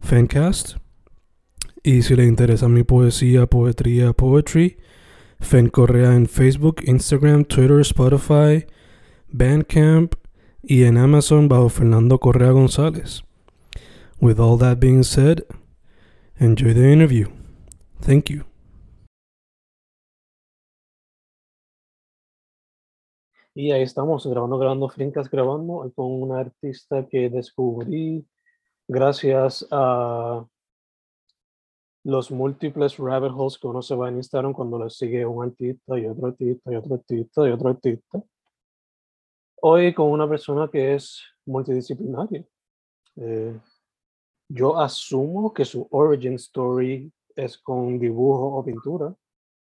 Fancast. Y si le interesa mi poesía, poetría, poetry, Fen Correa en Facebook, Instagram, Twitter, Spotify, Bandcamp y en Amazon bajo Fernando Correa González. With all that being said, enjoy the interview. Thank you. Y ahí estamos, grabando, grabando, Fincas grabando, con una artista que descubrí gracias a los múltiples rabbit holes que uno se va en Instagram cuando le sigue un artista y otro artista y otro artista y otro artista. Hoy con una persona que es multidisciplinaria. Eh, yo asumo que su origin story es con dibujo o pintura,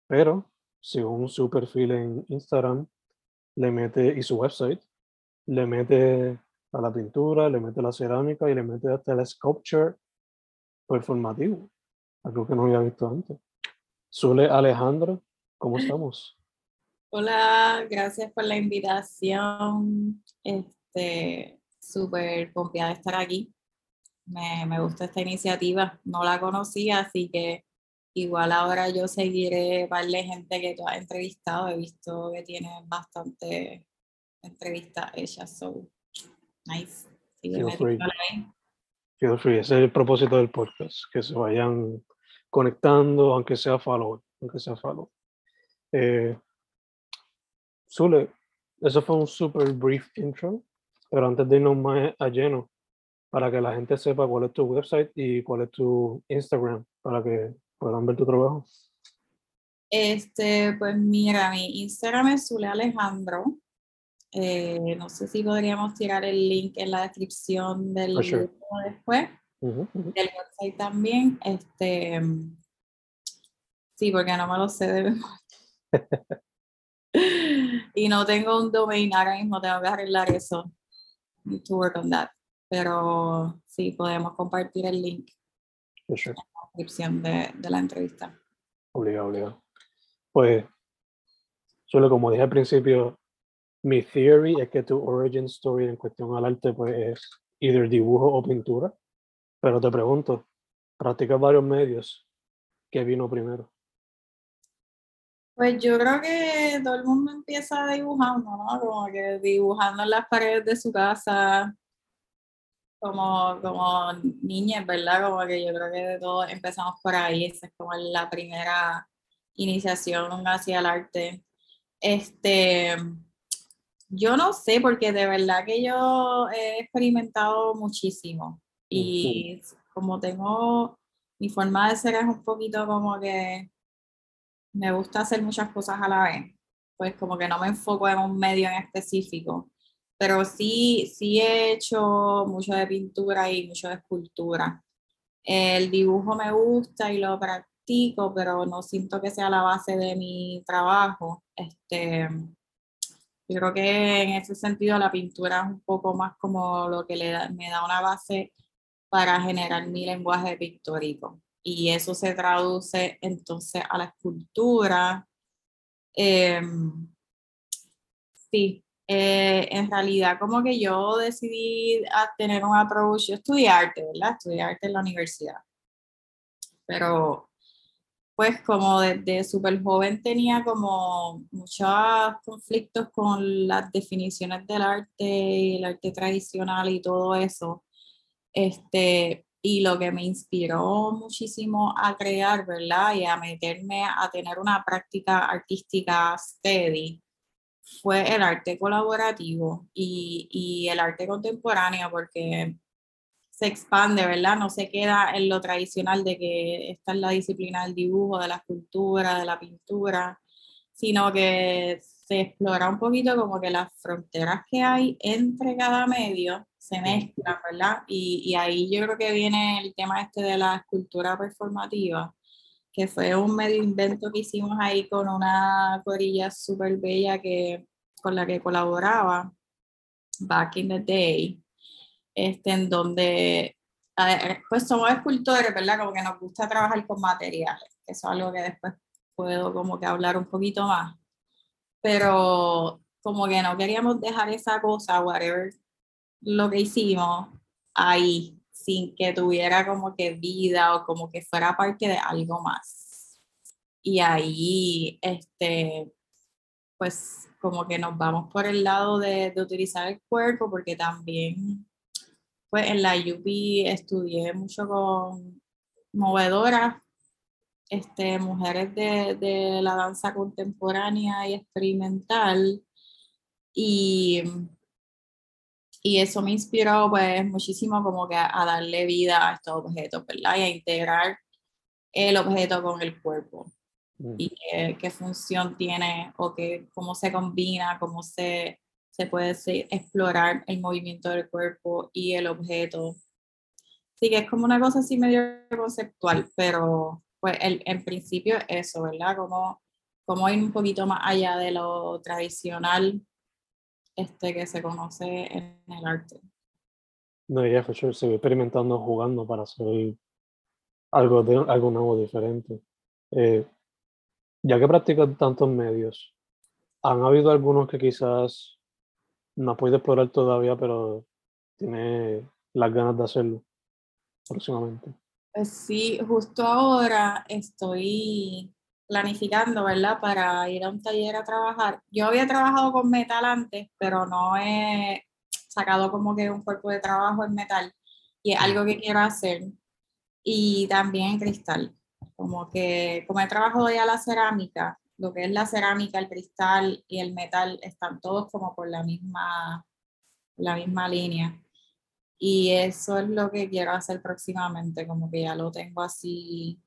pero según su perfil en Instagram, le mete, y su website, le mete a la pintura, le mete la cerámica y le mete hasta el sculpture performativo, algo que no había visto antes. Sule Alejandra, ¿cómo estamos? Hola, gracias por la invitación. Este, súper confiada de estar aquí. Me, me gusta esta iniciativa. No la conocía, así que igual ahora yo seguiré varias gente que tú has entrevistado. He visto que tiene bastante entrevistas hechas. So, nice. Feel free. Feel free. Ese es el propósito del podcast. Que se vayan conectando, aunque sea follow. Aunque sea follow. Eh, Zule, eso fue un super brief intro, pero antes de irnos más a lleno, para que la gente sepa cuál es tu website y cuál es tu Instagram, para que puedan ver tu trabajo. Este, pues mira, mi Instagram es Zule Alejandro. Eh, no sé si podríamos tirar el link en la descripción del sure. después. Del website también. Este, sí, porque no me lo sé de memoria. y no tengo un domain ahora mismo, tengo que arreglar eso. To work on that. Pero sí, podemos compartir el link sure. en la descripción de, de la entrevista. Obligado, obligado. Pues, solo como dije al principio, mi theory es que tu origin story en cuestión al arte pues es either dibujo o pintura. Pero te pregunto, practicas varios medios, ¿qué vino primero? Pues yo creo que todo el mundo empieza dibujando, ¿no? Como que dibujando en las paredes de su casa, como, como niñas, ¿verdad? Como que yo creo que de todo empezamos por ahí, esa es como la primera iniciación hacia el arte. Este, yo no sé, porque de verdad que yo he experimentado muchísimo y como tengo, mi forma de ser es un poquito como que me gusta hacer muchas cosas a la vez, pues como que no me enfoco en un medio en específico, pero sí, sí he hecho mucho de pintura y mucho de escultura. El dibujo me gusta y lo practico, pero no siento que sea la base de mi trabajo. Este, yo creo que en ese sentido la pintura es un poco más como lo que me da una base para generar mi lenguaje pictórico. Y eso se traduce entonces a la escultura. Em, sí, eh, en realidad como que yo decidí a tener un approach, yo estudié arte, ¿verdad? Estudié arte en la universidad. Pero pues como desde súper joven tenía como muchos conflictos con las definiciones del arte y el arte tradicional y todo eso. Este, y lo que me inspiró muchísimo a crear, ¿verdad? Y a meterme a tener una práctica artística steady fue el arte colaborativo y, y el arte contemporáneo, porque se expande, ¿verdad? No se queda en lo tradicional de que esta es la disciplina del dibujo, de la escultura, de la pintura, sino que se explora un poquito como que las fronteras que hay entre cada medio se mezclan, ¿verdad? Y, y ahí yo creo que viene el tema este de la escultura performativa, que fue un medio invento que hicimos ahí con una corilla súper bella que, con la que colaboraba back in the day este, en donde pues somos escultores, ¿verdad? Como que nos gusta trabajar con materiales, eso es algo que después puedo como que hablar un poquito más. Pero como que no queríamos dejar esa cosa, whatever lo que hicimos, ahí, sin que tuviera como que vida o como que fuera parte de algo más. Y ahí, este, pues como que nos vamos por el lado de, de utilizar el cuerpo, porque también pues en la UP estudié mucho con movedoras, este, mujeres de, de la danza contemporánea y experimental. Y, y eso me inspiró pues muchísimo como que a, darle vida a estos objetos, ¿verdad? Y a integrar el objeto con el cuerpo. Mm. Y qué, qué, función tiene o que, cómo se combina, cómo se se puede explorar el movimiento del cuerpo y el objeto. Sí, que es como una cosa así medio conceptual, pero pues el, en principio eso, ¿verdad? Como, como ir un poquito más allá de lo tradicional este, que se conoce en el arte. No, ya, for sure, seguir experimentando, jugando para hacer algo, de, algo nuevo, diferente. Eh, ya que practicas tantos medios, ¿han habido algunos que quizás no ha podido explorar todavía, pero tiene las ganas de hacerlo próximamente. Pues sí, justo ahora estoy planificando, ¿verdad? Para ir a un taller a trabajar. Yo había trabajado con metal antes, pero no he sacado como que un cuerpo de trabajo en metal y es algo que quiero hacer. Y también en cristal. Como que, como he trabajado ya la cerámica, lo que es la cerámica, el cristal y el metal están todos como por la misma, la misma línea. Y eso es lo que quiero hacer próximamente, como que ya lo tengo así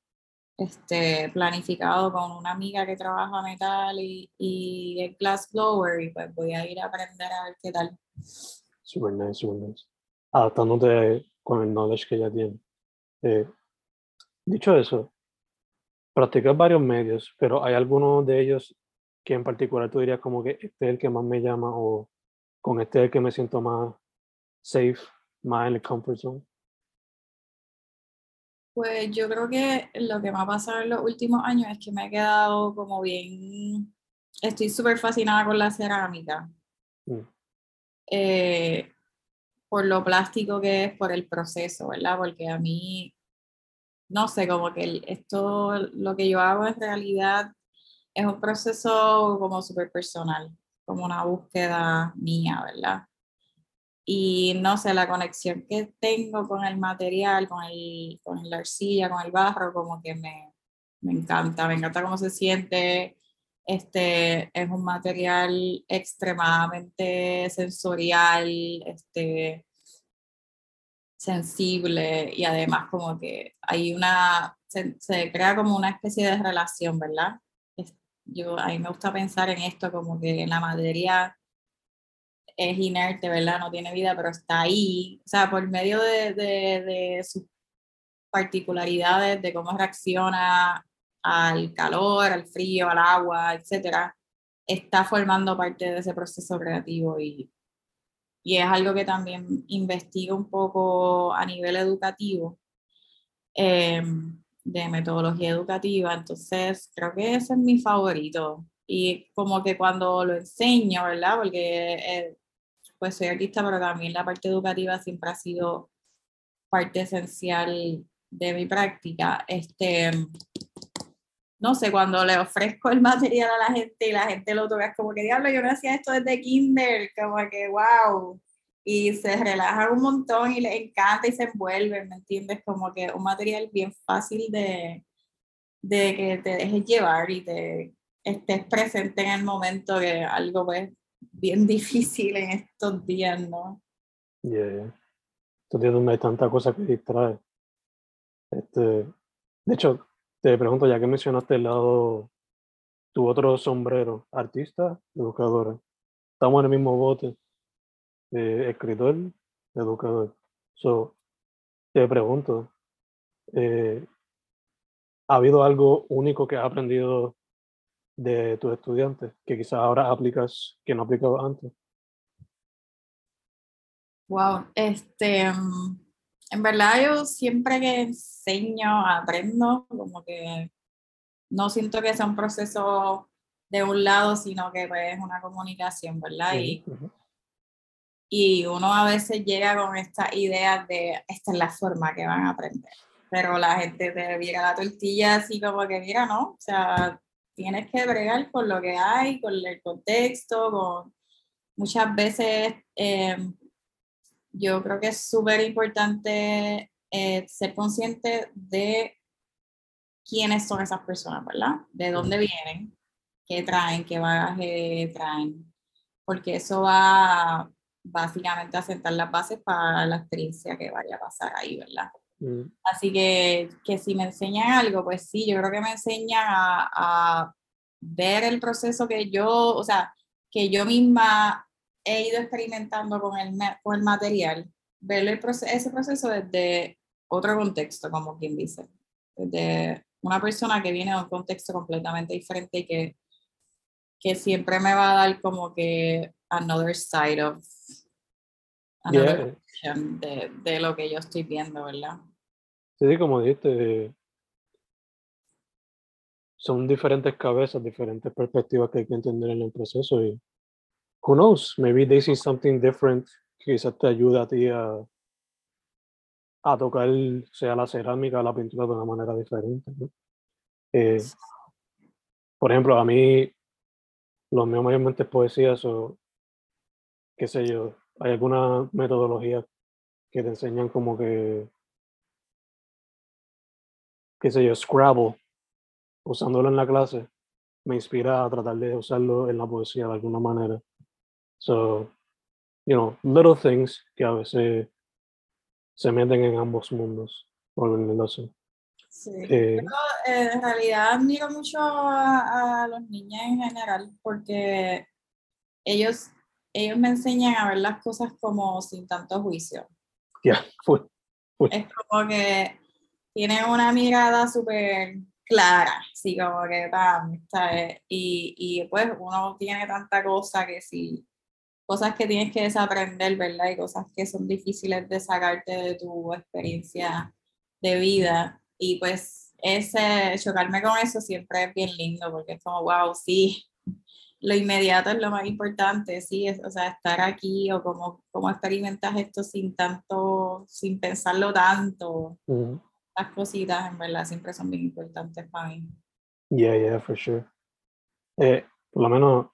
este, planificado con una amiga que trabaja metal y, y el glass blower y pues voy a ir a aprender a ver qué tal. Super nice, super nice. Adaptándote con el knowledge que ya tiene. Eh, dicho eso, practicas varios medios, pero hay algunos de ellos que en particular tú dirías como que este es el que más me llama o con este es el que me siento más safe, más en el comfort zone. Pues yo creo que lo que me ha pasado en los últimos años es que me he quedado como bien, estoy súper fascinada con la cerámica. Mm. Eh, por lo plástico que es, por el proceso, ¿verdad? Porque a mí no sé, como que esto, lo que yo hago en realidad es un proceso como súper personal, como una búsqueda mía, ¿verdad? Y no sé, la conexión que tengo con el material, con, el, con la arcilla, con el barro, como que me, me encanta, me encanta cómo se siente. Este es un material extremadamente sensorial, este, sensible y además como que hay una, se, crea como una especie de relación, ¿verdad? yo, a mí me gusta pensar en esto como que la materia es inerte, ¿verdad? No tiene vida, pero está ahí, o sea, por medio de, de, de sus particularidades, de cómo reacciona al calor, al frío, al agua, etcétera, está formando parte de ese proceso creativo y y es algo que también investigo un poco a nivel educativo, em, de metodología educativa, entonces creo que ese es mi favorito. Y como que cuando lo enseño, ¿verdad? Porque eh, pues soy artista, pero también la parte educativa siempre ha sido parte esencial de mi práctica. Este, no sé, cuando le ofrezco el material a la gente y la gente lo toca, es como que diablo, yo no hacía esto desde kinder, como que wow. y se relajan un montón y les encanta y se envuelven, ¿me entiendes? Como que un material bien fácil de, de que te dejes llevar y te estés presente en el momento que algo pues bien difícil en estos días, ¿no? Yeah. Estos días donde hay tanta cosa que distrae. Este, de hecho, te pregunto, ya que mencionaste el lado, tu otro sombrero, artista, educadora. Estamos en el mismo bote, eh, escritor, educador. So, te pregunto, eh, ¿ha habido algo único que has aprendido de tus estudiantes que quizás ahora aplicas que no aplicabas antes? Wow, este, mm, en verdad yo siempre que enseño, aprendo, como que no siento que sea un proceso de un lado, sino que pues, es una comunicación, ¿verdad? Y, y uno a veces llega con esta idea de esta es la forma que van a aprender, pero la gente te mira la tortilla así como que mira, ¿no? O sea, tienes que bregar con lo que hay, con el contexto, con muchas veces eh, yo creo que es súper importante eh, ser consciente de quiénes son esas personas, ¿verdad? De dónde vienen, qué traen, qué bagaje traen, porque eso va básicamente a sentar las bases para la experiencia que vaya a pasar ahí, ¿verdad? Mm. Así que, que si me enseñan algo, pues sí, yo creo que me enseñan a, a ver el proceso que yo, o sea, que yo misma he ido experimentando con el, con el material, ver el ese proceso desde otro contexto, como quien dice, desde una persona que viene de un contexto completamente diferente y que, que siempre me va a dar como que another side of another de, de, lo que yo estoy viendo, ¿verdad? Sí, como dijiste, son diferentes cabezas, diferentes perspectivas que hay que entender en el proceso y who knows, maybe they see something different que quizás te ayuda a ti a, a tocar, sea la cerámica o la pintura de una manera diferente. Eh, por ejemplo, a mí, los míos mayormente es poesía, o qué sé yo, hay alguna metodología que te enseñan como que, qué sé yo, Scrabble, usándolo en la clase, me inspira a tratar de usarlo en la poesía de alguna manera. So, you know, little things que a veces se meten en ambos mundos, por así. Sí. Eh, eh, en realidad admiro mucho a, los niños en general porque ellos, ellos me enseñan a ver las cosas como sin tanto juicio. Ya, Es como que tienen una mirada súper clara, sí, como que Y, y pues uno tiene tanta cosa que si cosas que tienes que desaprender, ¿verdad? Y cosas que son difíciles de sacarte de tu experiencia de vida. Y pues ese chocarme con eso siempre es bien lindo porque es como, wow, sí, lo inmediato es lo más importante, sí, es, o sea, estar aquí o cómo, cómo experimentas esto sin tanto, sin pensarlo tanto. Las cositas, en verdad, siempre son bien importantes para mí. Yeah, yeah, for sure. Eh, por lo menos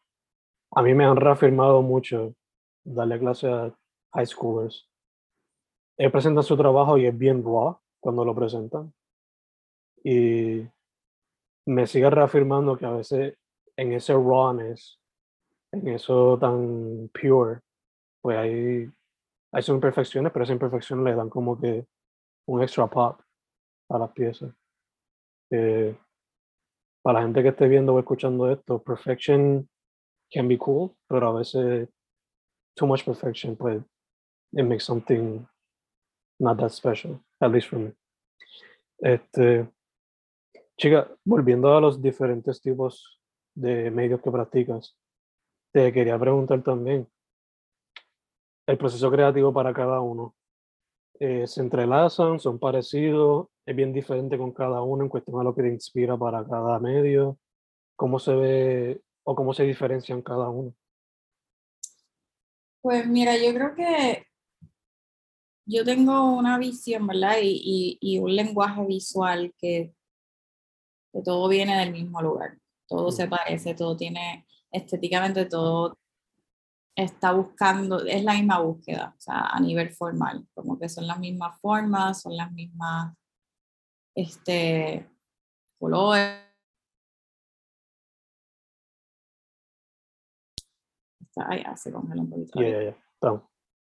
a mí me han reafirmado mucho darle clase a high schoolers. Ellos presentan su trabajo y es bien raw cuando lo presentan. Y me sigue reafirmando que a veces en ese rawness, en eso tan pure, pues hay, hay sus imperfecciones, pero esas imperfecciones le dan como que un extra pop a las piezas. Eh, para la gente que esté viendo o escuchando esto, perfection can be cool, pero a veces too much perfection pues it makes something not that special, at least for me. Este, chica, volviendo a los diferentes tipos de medios que practicas, te quería preguntar también, el proceso creativo para cada uno, eh, ¿se entrelazan, son parecidos, es bien diferente con cada uno en cuestión a lo que te inspira para cada medio? ¿Cómo se ve o cómo se diferencian cada uno? Pues mira, yo creo que yo tengo una visión, ¿verdad? Y, y, un lenguaje visual que, que, todo viene del mismo lugar, todo se parece, todo tiene estéticamente, todo está buscando, es la misma búsqueda, o sea, a nivel formal, como que son las mismas formas, son las mismas este, colores. Ay, ya, se congela un poquito. Ya, ya, ya.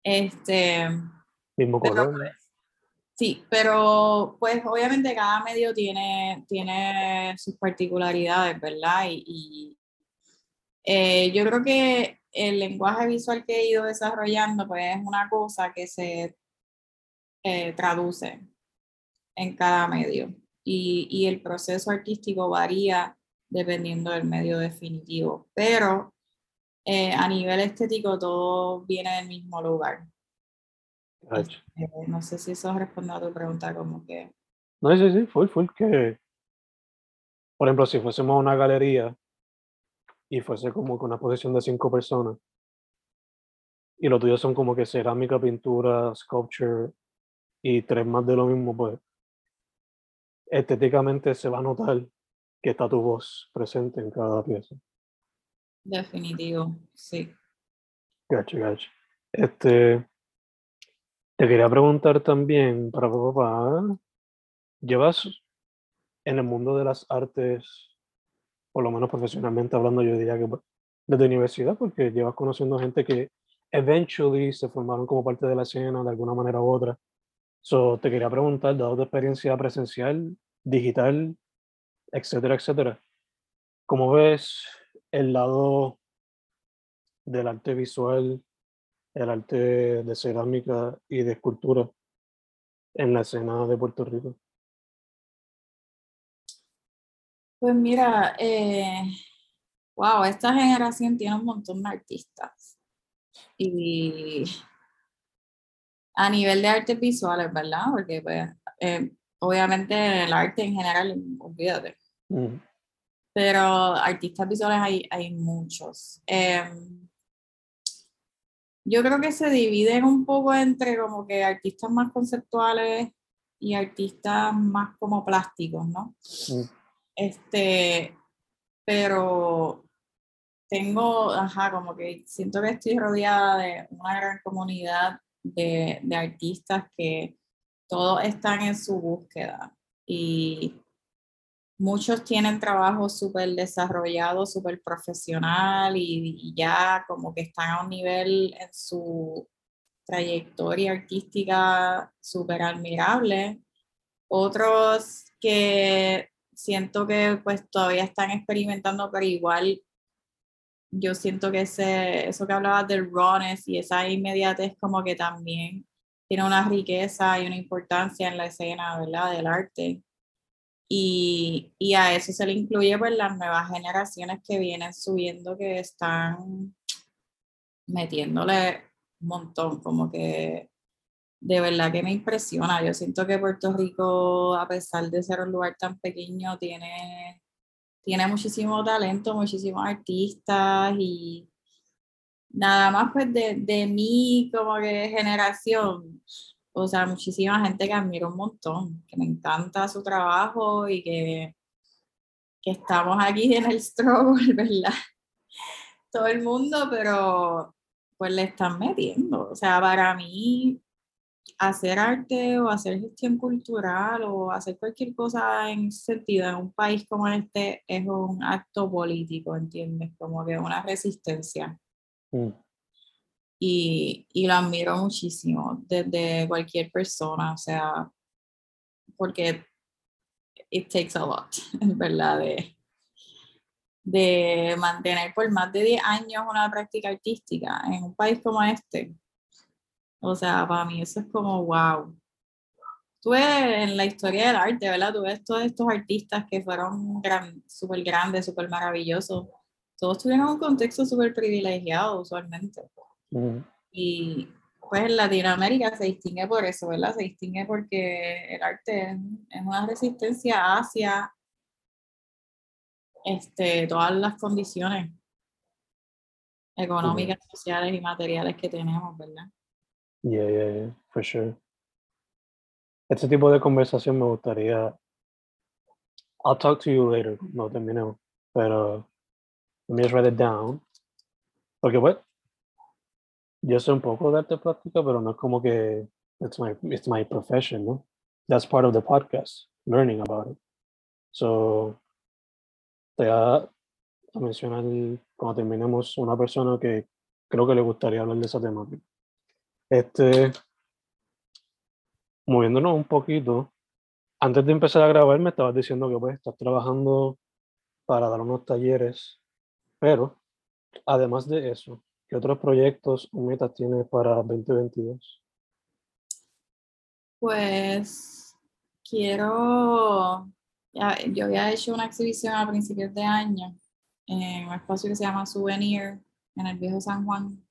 Este, Mismo pero, color. pues, sí, pero pues obviamente cada medio tiene, tiene sus particularidades, ¿verdad? Y, y, eh, yo creo que el lenguaje visual que he ido desarrollando pues es una cosa que se eh, traduce en cada medio y, y, el proceso artístico varía dependiendo del medio definitivo, pero eh, a nivel estético todo viene del mismo lugar. Eh, no sé si eso responde a tu pregunta como que... No, sí, sí, full, full, que, por ejemplo, si fuésemos una galería y fuese como con una posición de cinco personas, y los tuyos son como que cerámica, pintura, sculpture, y tres más de lo mismo, pues estéticamente se va a notar que está tu voz presente en cada pieza. Definitivo, sí. Gacho, gacho. Este, te quería preguntar también, para papá, ¿llevas en el mundo de las artes, por lo menos profesionalmente hablando, yo diría que pues, desde universidad, porque llevas conociendo gente que eventually se formaron como parte de la escena de alguna manera u otra. So, te quería preguntar, dado tu experiencia presencial, digital, etcétera, etcétera, ¿cómo ves el lado del arte visual, el arte de cerámica y de escultura en la escena de Puerto Rico? Pues mira, eh, wow, esta generación tiene un montón de artistas. Y a nivel de artes visuales, ¿verdad? Porque pues, eh, obviamente el arte en general, olvídate. Mm. Pero artistas visuales hay, hay muchos. Eh, yo creo que se dividen un poco entre como que artistas más conceptuales y artistas más como plásticos, ¿no? Mm. Este, pero tengo, ajá, como que siento que estoy rodeada de una gran comunidad de, de artistas que todos están en su búsqueda y muchos tienen trabajo súper desarrollado, súper profesional y, y, ya como que están a un nivel en su trayectoria artística súper admirable. Otros que siento que pues todavía están experimentando, pero igual yo siento que ese, eso que hablabas del rawness y esa inmediatez como que también tiene una riqueza y una importancia en la escena, ¿verdad? Del arte. Y, y a eso se le incluye pues las nuevas generaciones que vienen subiendo que están metiéndole un montón, como que de verdad que me impresiona. Yo siento que Puerto Rico, a pesar de ser un lugar tan pequeño, tiene, tiene muchísimo talento, muchísimos artistas y nada más pues de, de mí como que generación, o sea, muchísima gente que admiro un montón, que me encanta su trabajo y que, que estamos aquí en el struggle, ¿verdad? Todo el mundo, pero pues le están metiendo. O sea, para mí hacer arte o hacer gestión cultural o hacer cualquier cosa en sentido en un país como este es un acto político, ¿entiendes? Como que una resistencia. Mm. Y, y lo admiro muchísimo desde cualquier persona, o sea, porque it takes a lot, verdad, de, de mantener por más de 10 años una práctica artística en un país como este. O sea, para mí eso es como wow. Tú ves en la historia del arte, ¿verdad? Tú ves todos estos artistas que fueron gran, súper grandes, súper maravillosos. Todos tuvieron un contexto súper privilegiado usualmente. Mm. Y pues en Latinoamérica se distingue por eso, ¿verdad? Se distingue porque el arte es, una resistencia hacia este, todas las condiciones económicas, sociales y materiales que tenemos, ¿verdad? Yeah, yeah, yeah, for sure. Este tipo de conversación me gustaría. I'll talk to you later, no terminemos, pero let me just write it down. Porque, pues, yo sé un poco de arte plástica, pero no es como que it's my, it's my profession, ¿no? That's part of the podcast, learning about it. So, te voy a mencionar cuando terminemos una persona que creo que le gustaría hablar de esa temática. Este, moviéndonos un poquito, antes de empezar a grabar me estabas diciendo que pues estás trabajando para dar unos talleres, pero además de eso, ¿qué otros proyectos o metas tienes para 2022? Pues quiero, yo había hecho una exhibición a principios de año en un espacio que se llama Souvenir en el viejo San Juan,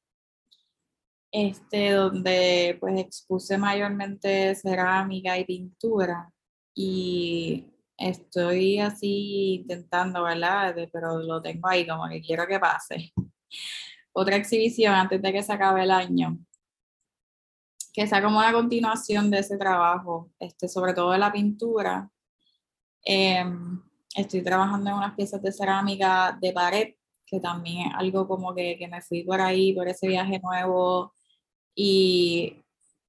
este, donde pues expuse mayormente cerámica y pintura y estoy así intentando, ¿verdad? Pero lo tengo ahí como que quiero que pase. Otra exhibición antes de que se acabe el año, que sea como una continuación de ese trabajo, este, sobre todo de la pintura. Em, estoy trabajando en unas piezas de cerámica de pared, que también es algo como que, que me fui por ahí, por ese viaje nuevo y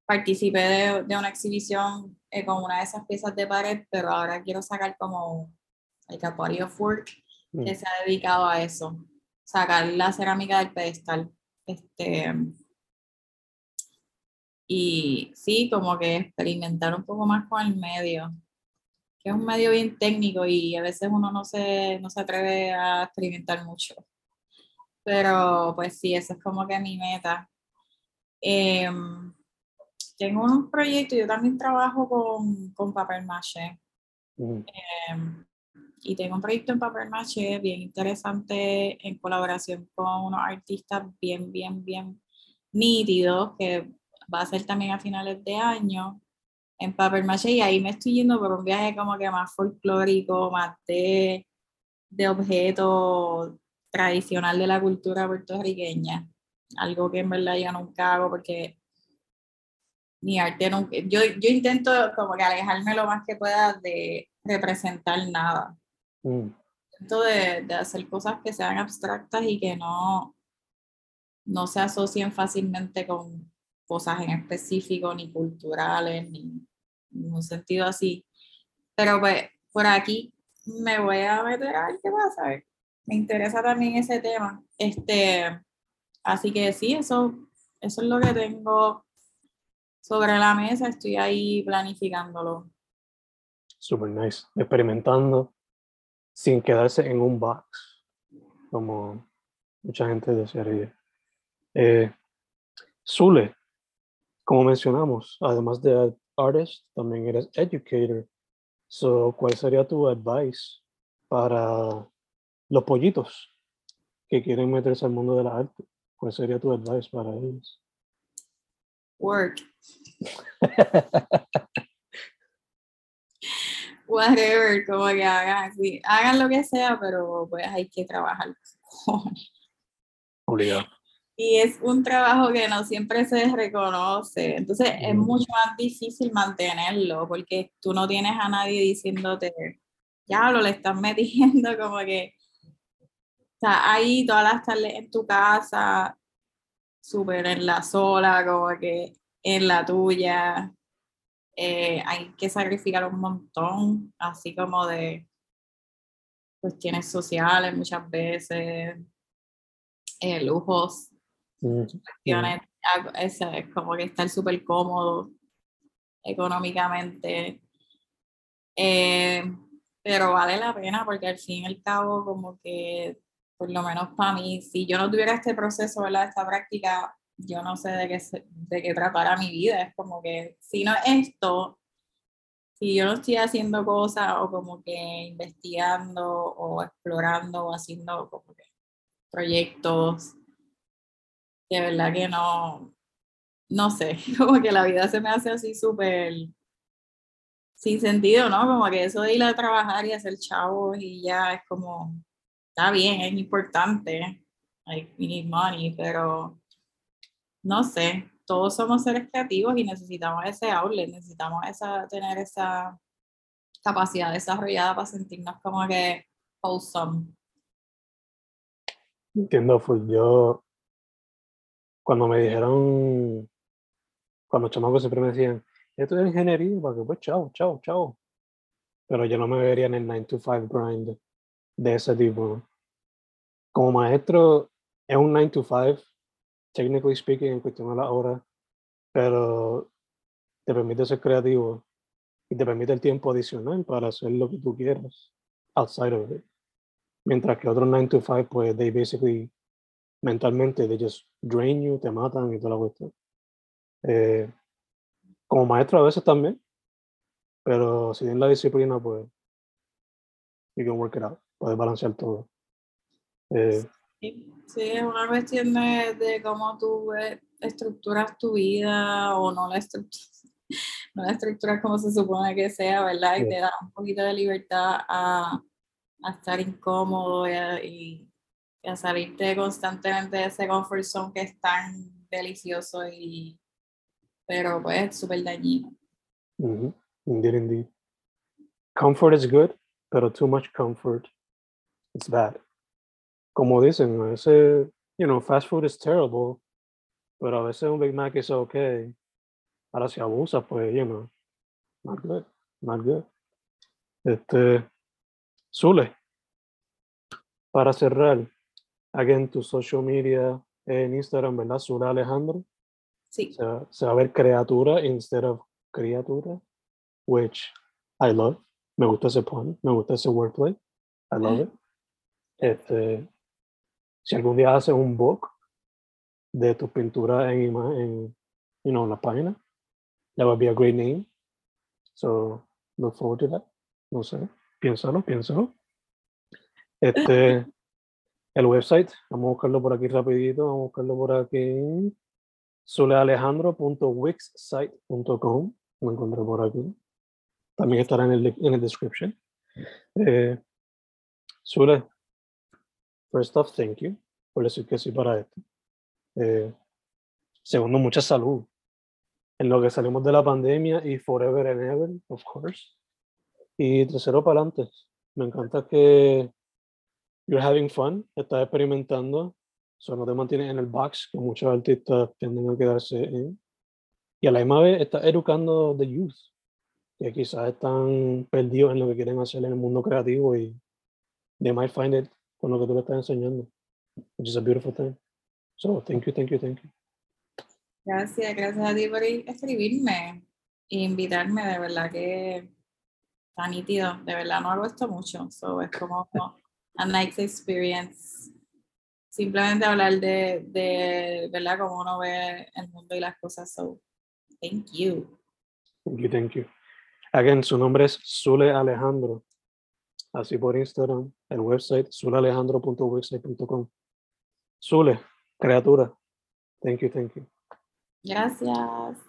participé de, de una exhibición eh, con una de esas piezas de pared, pero ahora quiero sacar como el of work que mm. se ha dedicado a eso, sacar la cerámica del pedestal. Este, y sí, como que experimentar un poco más con el medio, que es un medio bien técnico y a veces uno no se, no se atreve a experimentar mucho. Pero pues sí, eso es como que mi meta. Em, tengo un proyecto, yo también trabajo con, con papel maché. Em, y tengo un proyecto en papel maché bien interesante en colaboración con unos artistas bien, bien, bien nítidos que va a ser también a finales de año en papel maché y ahí me estoy yendo por un viaje como que más folclórico, más de, de objeto tradicional de la cultura puertorriqueña. Algo que en verdad yo nunca hago porque mi arte nunca, yo, yo intento como que alejarme lo más que pueda de representar nada. Mm. De, de, hacer cosas que sean abstractas y que no, no se asocien fácilmente con cosas en específico, ni culturales, ni en un sentido así. Pero pues por aquí me voy a meter a ver qué pasa. Me interesa también ese tema. Este, así que sí, eso, eso es lo que tengo sobre la mesa, estoy ahí planificándolo. Super nice. Experimentando sin quedarse en un box, como mucha gente desearía. Eh, Zule, como mencionamos, además de artist, también eres educator. So, ¿Cuál sería tu advice para los pollitos que quieren meterse al mundo de la arte? ¿Cuál sería tu advice para ellos? Work. Whatever, como que hagan, hagan lo que sea, pero pues hay que trabajar. Obligado. Y es un trabajo que no siempre se reconoce, entonces es mucho más difícil mantenerlo porque tú no tienes a nadie diciéndote, ya lo le estás metiendo como que, sea, ahí todas las tardes en tu casa, súper en la sola, como que en la tuya, eh, hay que sacrificar un montón, así como de cuestiones sociales muchas veces, eh, lujos, mm, cuestiones, es, como que estar súper cómodo económicamente. Eh, pero vale la pena porque al fin y al cabo como que por lo menos para mí, si yo no tuviera este proceso, ¿verdad? esta práctica, yo no sé de qué, de qué tratará mi vida. Es como que si no esto, si yo no estoy haciendo cosas o como que investigando o explorando o haciendo como que proyectos, de verdad que no, no sé, como que la vida se me hace así súper sin sentido, ¿no? Como que eso de ir a trabajar y hacer chavos y ya es como, está bien, es importante, like, we need money, pero no sé, todos somos seres creativos y necesitamos ese outlet, necesitamos esa, tener esa capacidad desarrollada para sentirnos como que wholesome. Entiendo, pues yo cuando me dijeron, cuando chamacos siempre me decían, esto es ingeniería, para que pues chao, chao, chao. Pero yo no me vería en el 9 to 5 grind de ese tipo. Como maestro, es un 9 to 5, technically speaking, en cuestión de la hora, pero te permite ser creativo y te permite el tiempo adicional para hacer lo que tú quieras outside of it. Mientras que otros 9 to 5, pues, they basically, mentalmente, they just drain you, te matan y toda la cuestión. Eh, como maestro a veces también, pero si tienes la disciplina, pues, you can work it out, puedes balancear todo. Eh, Sí, es una cuestión de, de cómo tú eh, estructuras tu vida o no la estructuras, no la estructuras como se supone que sea, ¿verdad? Y te da un poquito de libertad a, a estar incómodo y a, y- a salirte constantemente de ese comfort zone que es tan delicioso y pero pues súper dañino. ujú, Indeed, indeed. Comfort is good, pero too much comfort, it's bad. Como dicen, a veces, you know, fast food is terrible, pero a veces un Big Mac es okay. Ahora si abusa, pues, you know, not good, not good. Este, Zule, para cerrar, again, tu social media en Instagram, ¿verdad? Zule Alejandro. Sí, Se va, se va a ver criatura instead of criatura, which I love. Me gusta ese pun, me gusta ese wordplay. I love it. Este, si algún día haces un book de tus pinturas en, ima- en you know, la página, that would be a great name. So, look forward to that. No sé, piénsalo, piénsalo. Este, el website, vamos a buscarlo por aquí rapidito, vamos a buscarlo por aquí sulealejandro.wixsite.com lo encontré por aquí. También estará en el, en el description. Eh, Sule, first off, thank you por decir que sí para esto. Eh, segundo, mucha salud. En lo que salimos de la pandemia y forever and ever, of course. Y tercero, para adelante. Me encanta que you're having fun, estás experimentando, so no te mantienes en el box que muchos artistas tienden a quedarse en. Y a la misma vez estás educando the youth, que quizás están perdidos en lo que quieren hacer en el mundo creativo y they might find it con lo que tú le estás enseñando, which is a beautiful thing. So, thank you, thank you, thank you. gracias, gracias a ti por escribirme e invitarme, de verdad que está nítido, de verdad no hago esto mucho, so es como a nice experience. Simplemente hablar de, de, ¿verdad? Cómo uno ve el mundo y las cosas, so thank you. Thank you, thank you. Again, su nombre es Zule Alejandro. Así por Instagram, el website zulealejandro.website.com. Zule, criatura. Thank you, thank you. Gracias.